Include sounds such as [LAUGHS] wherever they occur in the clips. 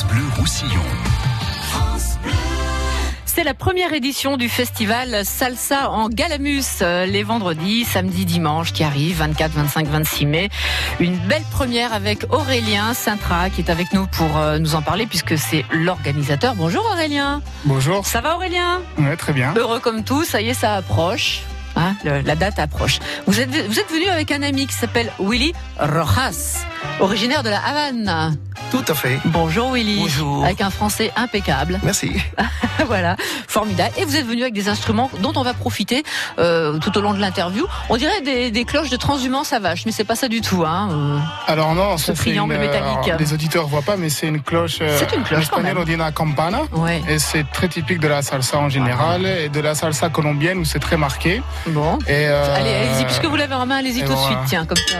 France Bleu Roussillon. C'est la première édition du festival Salsa en Galamus, euh, les vendredis, samedi, dimanche qui arrivent, 24, 25, 26 mai. Une belle première avec Aurélien Sintra qui est avec nous pour euh, nous en parler puisque c'est l'organisateur. Bonjour Aurélien. Bonjour. Ça va Aurélien? Ouais, très bien. Heureux comme tout, ça y est, ça approche. Hein, le- la date approche. Vous êtes, vous êtes venu avec un ami qui s'appelle Willy Rojas, originaire de la Havane. Tout à fait. Bonjour Willy. Bonjour. Avec un français impeccable. Merci. [LAUGHS] voilà, formidable. Et vous êtes venu avec des instruments dont on va profiter euh, tout au long de l'interview. On dirait des, des cloches de transhumance à vache, mais c'est pas ça du tout. Hein. euh. Alors non, Ce triangle une, euh, métallique. alors, les auditeurs voient pas, mais c'est une cloche. euh, C'est une cloche, En espagnol, quand on dit una campana. Ouais. Et c'est très typique de la salsa en général et de la salsa colombienne où c'est très marqué. Bon. Et euh, Allez, allez-y, puisque vous l'avez en main, allez-y tout de voilà. suite, tiens, comme ça.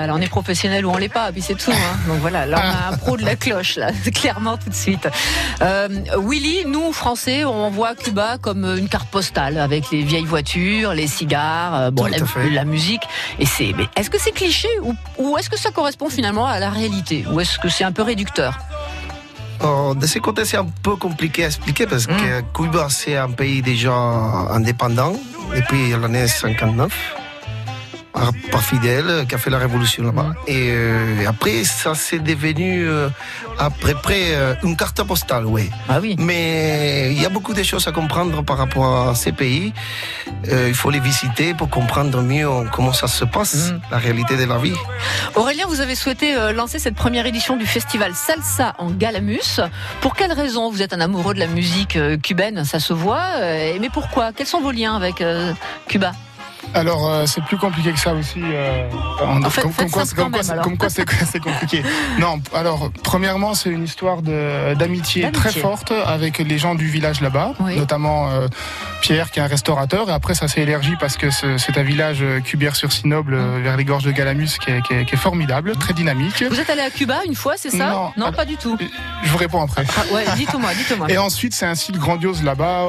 Voilà, on est professionnel ou on l'est pas, puis c'est tout. Hein. Donc voilà, là on a un pro de la cloche, là, [LAUGHS] clairement tout de suite. Euh, Willy, nous Français, on voit Cuba comme une carte postale avec les vieilles voitures, les cigares, euh, bon, la, musique. Et c'est, est-ce que c'est cliché ou, ou est-ce que ça correspond finalement à la réalité? Ou est-ce que c'est un peu réducteur? Oh, de ce côté, c'est un peu compliqué à expliquer parce Mm. que Cuba, c'est un pays déjà indépendant depuis l'année 59. Pas pas fidèle, qui a fait la révolution là-bas. Mm. Et euh, après, ça s'est devenu euh, à peu près euh, une carte postale, oui. Ah oui. Mais il y a beaucoup de choses à comprendre par rapport à ces pays. Euh, il faut les visiter pour comprendre mieux comment ça se passe, Mm. la réalité de la vie. Aurélien, vous avez souhaité euh, lancer cette première édition du festival Salsa en Galamus. Pour quelle raison? Vous êtes un amoureux de la musique euh, cubaine, ça se voit. euh, mais pourquoi? Quels sont vos liens avec euh, Cuba? Alors euh, c'est plus compliqué que ça aussi. euh, en- En fait, comme, quoi, c'est- compliqué. [LAUGHS] non, alors premièrement c'est une histoire de d'amitié très forte avec les gens du village là-bas, Oui. notamment euh, Pierre qui est un restaurateur. Et après ça s'est élargi parce que ce- c'est un village euh, Cubière-sur-Sinoble euh, Mm. vers les gorges de Galamus qui est, qui est- qui est formidable, très dynamique. Vous êtes allé à Cuba une fois, c'est ça? Non. non pas du tout. Je vous réponds après. Ah, ouais, dites-moi, dites-moi. Et ensuite, c'est un site grandiose là-bas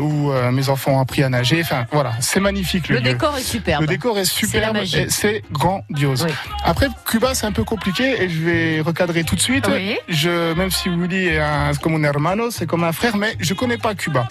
où mes enfants ont appris à nager. Enfin, voilà, c'est magnifique le, Le lieu. décor est superbe. Le décor est superbe c'est grandiose. Oui. Après, Cuba, c'est un peu compliqué et je vais recadrer tout de suite. Oui. Je, même si Willy est un, comme un hermano, c'est comme un frère, mais je connais pas Cuba.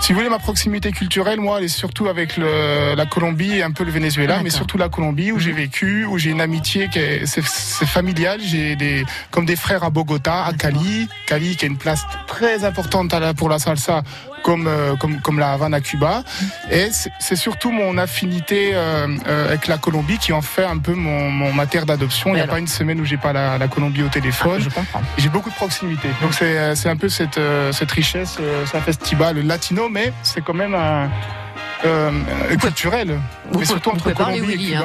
Si vous voulez, ma proximité culturelle, moi, elle est surtout avec le, la Colombie et un peu le Venezuela, mais surtout la Colombie où j'ai vécu, où j'ai une amitié qui est, c'est, c'est familial. J'ai des, comme des frères à Bogota, à Cali, Cali qui a une place très importante à la- pour la salsa, comme, euh, comme, comme la Havane à Cuba. Et c'est, surtout mon affinité euh, euh, avec la Colombie qui en fait un peu mon, mon ma terre d'adoption. Il n'y a Alors. pas une semaine où j'ai pas la, la Colombie au téléphone. Ah, je comprends. J'ai beaucoup de proximité. Donc c'est un peu cette, cette richesse, c'est un festival latino, mais c'est quand même un, euh, culturel. Vous mais surtout entre et Cuba.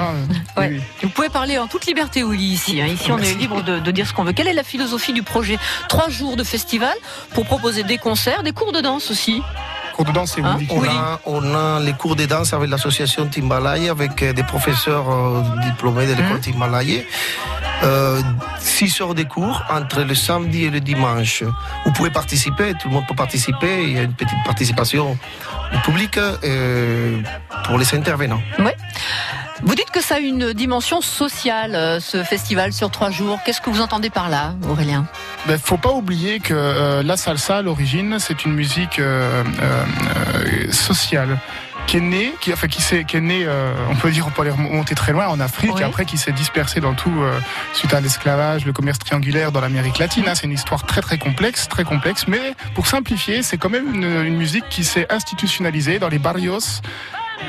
hein. Ouais. oui. Vous pouvez parler en toute liberté, Willy, ici. hein. Ici, on est libre de, de dire ce qu'on veut. Quelle est la philosophie du projet Trois jours de festival pour proposer des concerts, des cours de danse aussi. Cours de danse, Hein On, Oui. a, on a les cours de danse avec l'association Timbalaya, avec euh, des professeurs euh, diplômés de l'école. Euh, six heures de cours entre le samedi et le dimanche. Vous pouvez participer, tout le monde peut participer. Il y a une petite participation du public euh, pour les intervenants. Vous dites que ça a une dimension sociale, euh, ce festival sur trois jours. Qu'est-ce que vous entendez par là, Aurélien? Ben, faut pas oublier que euh, la salsa, à l'origine, c'est une musique euh, euh, euh, sociale qui est née, qui, enfin, qui, s'est- qui est née, euh, on peut dire, on peut aller remonter très loin en Afrique, Oui. et après qui s'est dispersée dans tout, euh, suite à l'esclavage, le commerce triangulaire dans l'Amérique latine. hein. c'est une histoire très très complexe, très complexe, mais pour simplifier, c'est quand même une, une musique qui s'est institutionnalisée dans les barrios,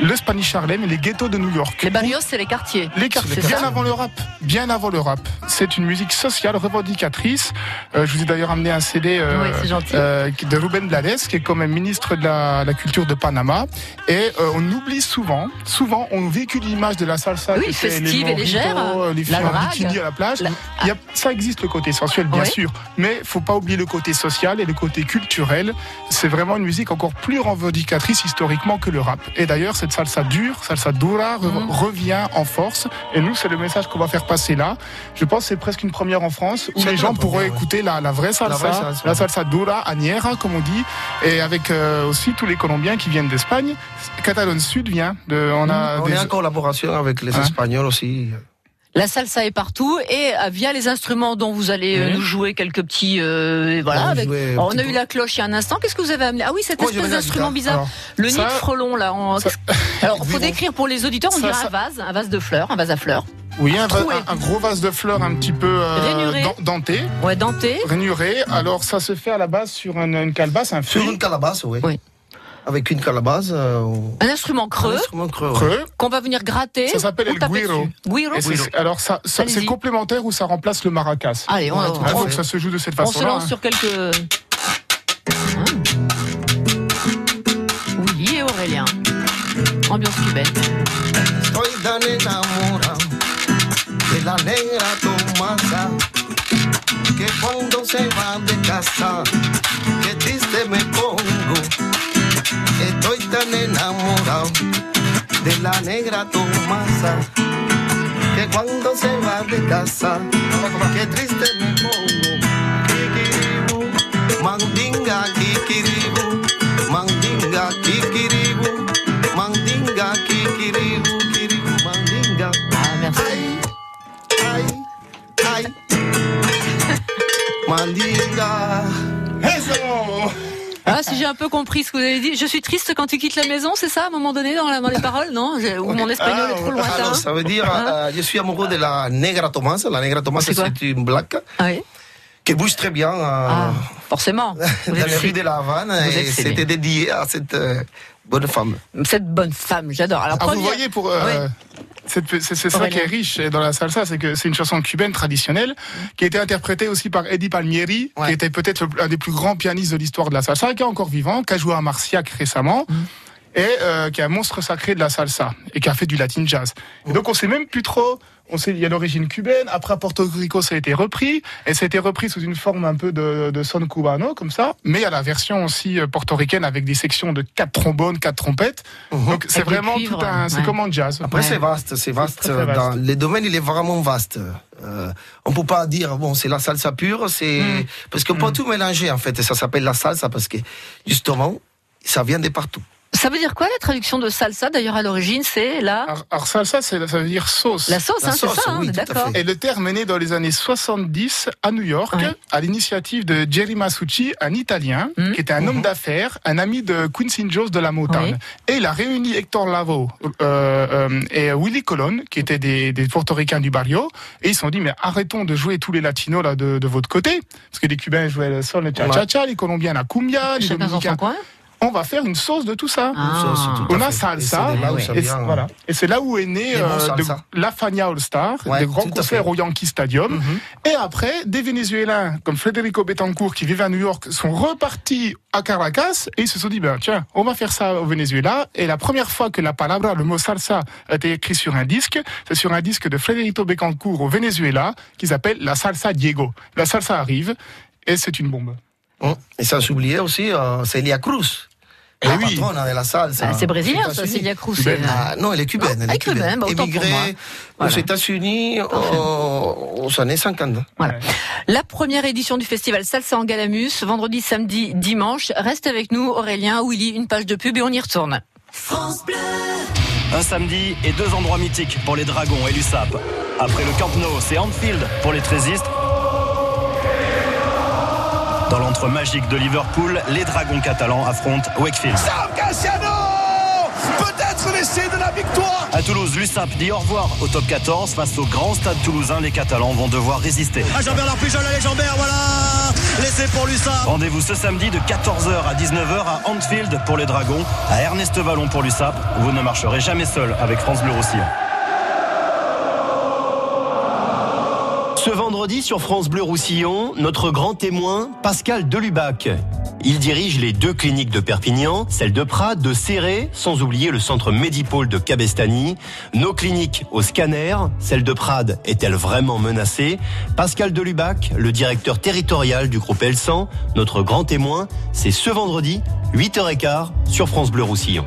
le Spanish Harlem et les ghettos de New York. Les barrios, c'est les quartiers. Les quartiers, bien ça avant le rap, bien avant le rap. C'est une musique sociale revendicatrice. Euh, je vous ai d'ailleurs amené un CD euh, Oui, euh, de Ruben Blades, qui est quand même ministre de la, la culture de Panama. Et on oublie souvent, souvent, on véhicule l'image de la salsa. Oui, festive et légère, les la filles en bikini à la plage. La- Il y a, ça existe le côté sensuel, bien Oui. sûr, mais faut pas oublier le côté social et le côté culturel. C'est vraiment une musique encore plus revendicatrice historiquement que le rap. Et d'ailleurs, cette salsa dure, salsa dura, Mhm. revient en force. Et nous, c'est le message qu'on va faire passer là. Je pense que c'est presque une première en France où les la gens pourraient ouais. écouter la, la vraie salsa, vraie salsa, la salsa dura, añera, comme on dit, et avec euh, aussi tous les Colombiens qui viennent d'Espagne. Catalogne Sud vient. De, on a On des- est en collaboration avec les Hein? Espagnols aussi. La salsa est partout et euh, via les instruments dont vous allez euh, nous jouer quelques petits euh, voilà On avec Alors, on a peu. eu la cloche il y a un instant qu'est-ce que vous avez amené? Ah oui cette Moi, j'ai espèce d'instrument bizarre Alors, le nid de frelon là en- ça- alors faut Vivons. décrire pour les auditeurs on Ça, dirait ça- un vase un vase de fleurs un vase à fleurs Oui, un, va- Troué. un- un gros vase de fleurs un petit peu euh, denté, ouais denté rainuré. Alors ça se fait à la base sur une, une calebasse, un Sur fruit une calebasse, oui. Oui. Avec une calebasse. euh, ou- un instrument un creux instrument creux. ouais. creux. qu'on va venir gratter Ça s'appelle ou le taper guiro. dessus. guiro Et c'est- alors ça, ça- Allez-y. c'est complémentaire ou ça remplace le maracas. allez on, Ouais, on- Ah, donc ça se joue de cette on se façon-là. lance sur quelques Hein oui et Aurélien ambiance cubaine Estoy tan enamorado de la negra Tomasa que cuando se va de casa, que triste me pongo. Tan enamorado de la negra Tomasa que cuando se va de casa, que triste me pongo. Kikiribu, mandinga, kikiribu, mandinga, kikiribu, mandinga, kikiribu, kiribu, mandinga. ah merci Ay, ay, ay. [LAUGHS] Mandinga. Ah, si j'ai un peu compris ce que vous avez dit, je suis triste quand tu quittes la maison, c'est ça, à un moment donné, dans, la- dans les paroles, non? Ou mon espagnol est trop lointain. Alors, ça veut dire, euh, je suis amoureux de la negra Tomasa. La negra Tomasa, C'est une black. Ah oui qui bouge très bien euh, Ah, forcément. [LAUGHS] Vous dans rues si- de la Havane. Vous Et c'était dédié à cette euh, bonne femme. Cette bonne femme, j'adore. Alors, Ah, vous voyez, pour, euh, c'est ça Aurélien. qui est riche dans la salsa, c'est que c'est une chanson cubaine traditionnelle qui a été interprétée aussi par Eddie Palmieri, Ouais. qui était peut-être un des plus grands pianistes de l'histoire de la salsa, qui est encore vivant, qui a joué à Marciac récemment. Et euh, qui est un monstre sacré de la salsa et qui a fait du latin jazz. Et donc on sait même plus trop. On sait il y a l'origine cubaine. Après à Porto Rico ça a été repris et ça a été repris sous une forme un peu de, de son cubano comme ça. Mais il y a la version aussi euh, portoricaine avec des sections de quatre trombones, quatre trompettes. Donc c'est Avec des vraiment tout un. C'est ouais. comme en jazz. Après, Ouais. c'est vaste, c'est vaste. très, très vaste. Dans les domaines, il est vraiment vaste. Euh, on peut pas dire, bon, c'est la salsa pure, c'est, Mm. parce qu'on peut tout mélanger, en fait, et ça s'appelle la salsa parce que, justement, ça vient de partout. Ça veut dire quoi la traduction de salsa D'ailleurs, à l'origine, c'est la, Alors, alors salsa, ça veut dire sauce. la sauce, hein, c'est sauce, ça, hein, oui, d'accord. Et le terme est né dans les années 70 à New York, Ouais. à l'initiative de Jerry Masucci, un Italien, Mhm. qui était un homme d'affaires, un ami de Quincy Jones de la Motown. Et il a réuni Hector Lavoe euh, euh, et Willie Colon, qui étaient des, des portoricains du barrio, et ils se sont dit, mais arrêtons de jouer tous les latinos là de, de votre côté, parce que les Cubains jouaient le sol, le cha-cha-cha, les Colombiens la cumbia, les Dominicains. On va faire une sauce de tout ça. Ah. Tout On a salsa, Et c'est de là où Ouais. voilà. Et c'est là où est né euh, de- la Fania All Star, Ouais, des grands concerts au Yankee Stadium. Mhm. Et après, des Vénézuéliens comme Federico Betancourt qui vivait à New York sont repartis à Caracas et ils se sont dit, ben, tiens, on va faire ça au Venezuela. Et la première fois que la palabra, le mot salsa, a été écrit sur un disque, c'est sur un disque de Federico Betancourt au Venezuela qui s'appelle la salsa Diego. La salsa arrive et c'est une bombe. Et sans oublier aussi, euh, Celia Cruz. Eh la oui. patronne de la salsa. Ah, c'est brésilien, ça. Celia Cruz. C'est- Ah, non, elle est cubaine. Elle Ah, est cubaine, cubaine. bah, autant pour moi. Émigrée Voilà. aux États-Unis aux, aux années 50. Voilà. La première édition du festival Salsa en Galamus, vendredi, samedi, dimanche. Reste avec nous, Aurélien, Willy, une page de pub et on y retourne. Un samedi et deux endroits mythiques pour les Dragons et l'USAP. Après le Camp Nou, c'est Anfield pour les Trésistes. Dans l'antre magique de Liverpool, les Dragons catalans affrontent Wakefield. Sam Cassiano Peut-être l'essai de la victoire À Toulouse, l'USAP dit au revoir au top 14. Face au grand stade toulousain, les Catalans vont devoir résister. À Jean-Bernard L'arpujol, allez Jean-Bert, voilà L'essai pour l'USAP Rendez-vous ce samedi de 14h à 19h à Anfield pour les Dragons, à Ernest Vallon pour l'USAP. Vous ne marcherez jamais seul avec France Bleu Roussillon. Ce vendredi sur France Bleu Roussillon, notre grand témoin, Pascal Delubac. Il dirige les deux cliniques de Perpignan, celle de Prades, de Serré, sans oublier le centre Médipôle de Cabestany. Nos cliniques au scanner, celle de Prades est-elle vraiment menacée? Pascal Delubac, le directeur territorial du groupe Elsan, notre grand témoin, c'est ce vendredi, 8h15 sur France Bleu Roussillon.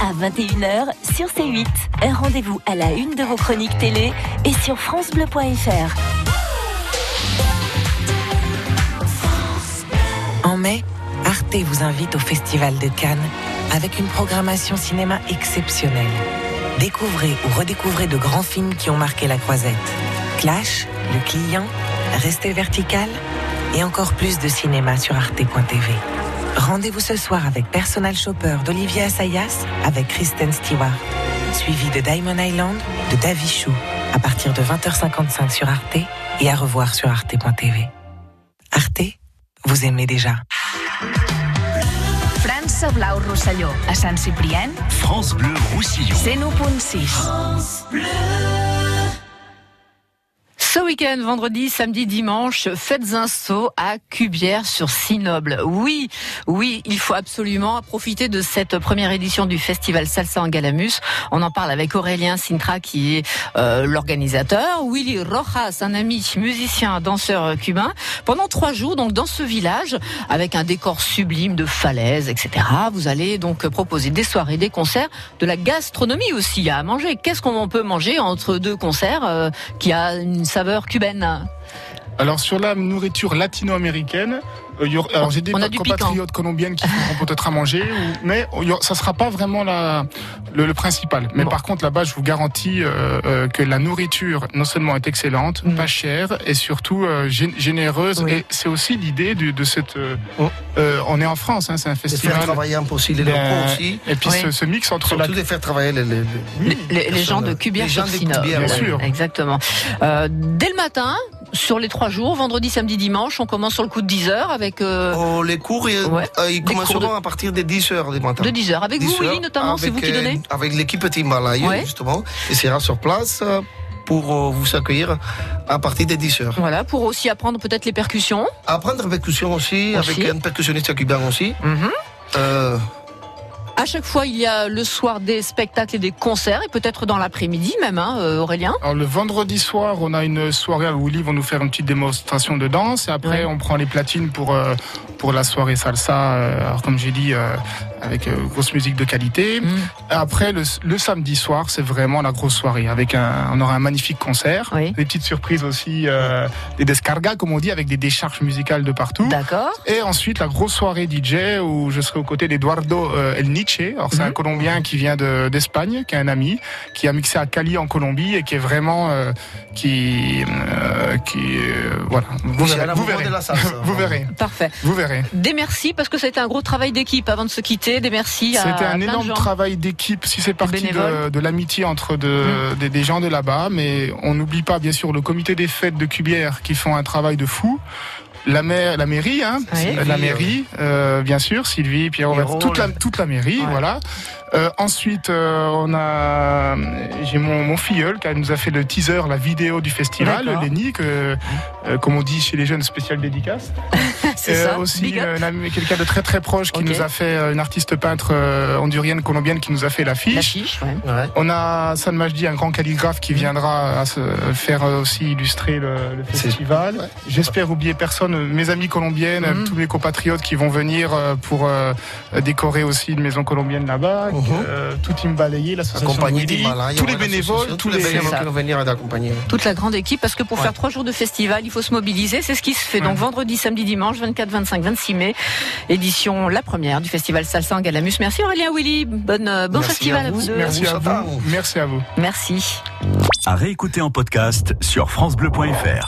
à 21h sur C8. Un rendez-vous à la une de vos chroniques télé et sur francebleu.fr. En mai, Arte vous invite au Festival de Cannes avec une programmation cinéma exceptionnelle. Découvrez ou redécouvrez de grands films qui ont marqué la croisette. Clash, Le Client, Restez vertical et encore plus de cinéma sur arte.tv. Rendez-vous ce soir avec Personal Shopper d'Olivier Assayas avec Kristen Stewart, suivi de Diamond Island de Davy Chou à partir de 20h55 sur Arte et à revoir sur arte.tv. Arte, vous aimez déjà. França Blau Rosselló, a Sant Ciprien, France Bleu Roussillon. 101.6. Ce week-end, vendredi, samedi, dimanche, faites un saut à Cubière sur Sinoble. Oui, oui, il faut absolument profiter de cette première édition du festival Salsa en Galamus. On en parle avec Aurélien Sintra qui est euh, l'organisateur, Willy Rojas, un ami musicien, danseur cubain, pendant trois jours donc dans ce village avec un décor sublime de falaises, etc. Vous allez donc proposer des soirées, des concerts, de la gastronomie aussi à manger. Qu'est-ce qu'on peut manger entre deux concerts euh, qui a une saveur cubaine Alors sur la nourriture latino-américaine, euh, y aura- alors j'ai des On a du compatriotes colombiennes qui feront [LAUGHS] peut-être à manger, ou- mais aura- ça sera pas vraiment la, le, le principal. Mais Bon. par contre là-bas, je vous garantis euh, euh, que la nourriture non seulement est excellente, Mm. pas chère et surtout euh, gé- généreuse. Oui. Et c'est aussi l'idée de, de cette. euh, Oh. euh, on est en France, hein, c'est un De faire festival. travailler un peu aussi les Ben, locaux aussi. Et puis Oui. ce, ce mix entre la Surtout de faire travailler les, les- les- les, les- les gens de Cubière les gens de. Cubière, Bien sûr. Exactement. Euh, dès le matin, sur les trois jours, vendredi, samedi, dimanche, on commence sur le coup de 10 heures avec euh, Oh, les cours, ils, Ouais. euh, ils Des commenceront cours de- à partir de 10 heures du matin. de 10 heures. Avec 10 vous, Willy, notamment, c'est vous qui euh, donnez Avec l'équipe Timbalaye, Ouais. justement, et sera sur place euh, pour euh, vous accueillir à partir de 10 heures. Voilà, pour aussi apprendre peut-être les percussions. Apprendre la percussion aussi, Aussi. avec un percussionniste cubain aussi. Mhm. Euh, À chaque fois, il y a le soir des spectacles et des concerts, et peut-être dans l'après-midi même, hein, euh, Aurélien. Alors le vendredi soir, on a une soirée où Willy vont nous faire une petite démonstration de danse et après Ouais. on prend les platines pour euh, pour la soirée salsa. euh, alors comme j'ai dit, euh, avec euh, grosse musique de qualité. Mm. Après le, le samedi soir, c'est vraiment la grosse soirée avec un on aura un magnifique concert, Oui. des petites surprises aussi, euh, des descargas comme on dit, avec des décharges musicales de partout. D'accord. Et ensuite, la grosse soirée DJ où je serai aux côtés d'Eduardo euh, El Nietzsche. Alors, c'est un Colombien qui vient de- d'Espagne, qui est un ami, qui a mixé à Cali en Colombie et qui est vraiment, euh, qui, euh, qui, euh, voilà. Vous verrez, vous verrez, la vous verrez, Parfait. vous verrez. Des merci, parce que c'était un gros travail d'équipe avant de se quitter. Des merci à C'était un énorme travail d'équipe, si c'est parti de, de l'amitié entre de- des, des gens de là-bas, mais on n'oublie pas bien sûr le comité des fêtes de Cubière qui font un travail de fou. La, maire, la mairie, hein, Oui. la mairie, euh, bien sûr, Sylvie, Pierre, Pierrot, toute la, toute la mairie, Ouais. voilà. Euh, ensuite, euh, on a, j'ai mon, mon filleul qui nous a fait le teaser, la vidéo du festival. Lenny, que, euh, comme on dit chez les jeunes, spécial dédicace. [LAUGHS] C'est Euh, ça. aussi euh, un ami- quelqu'un de très très proche qui nous a fait euh, une artiste peintre euh, hondurienne colombienne qui nous a fait l'affiche. L'affiche, ouais. ouais. On a San Majdi, un grand calligraphe qui viendra à se faire euh, aussi illustrer le, festival. ouais. J'espère oublier personne, mes amis colombiennes, Mhm. tous mes compatriotes qui vont venir euh, pour euh, décorer aussi une maison colombienne là-bas. Mhm. euh, tout Team Balayé, l'association tous les bénévoles, tous les les bénévoles qui vont venir d'accompagner. toute la grande équipe parce que pour Ouais. faire trois jours de festival, il faut se mobiliser. C'est ce qui se fait. Donc Ouais. vendredi, samedi, dimanche, 24, 25, 26 mai, édition la première du festival Salsa en Galamus. Merci Aurélien Willy. Bonne, euh, bon Merci festival à à vous. vous deux. Merci Vous, à vous. vous. Merci à vous. Merci. À réécouter en podcast sur FranceBleu.fr.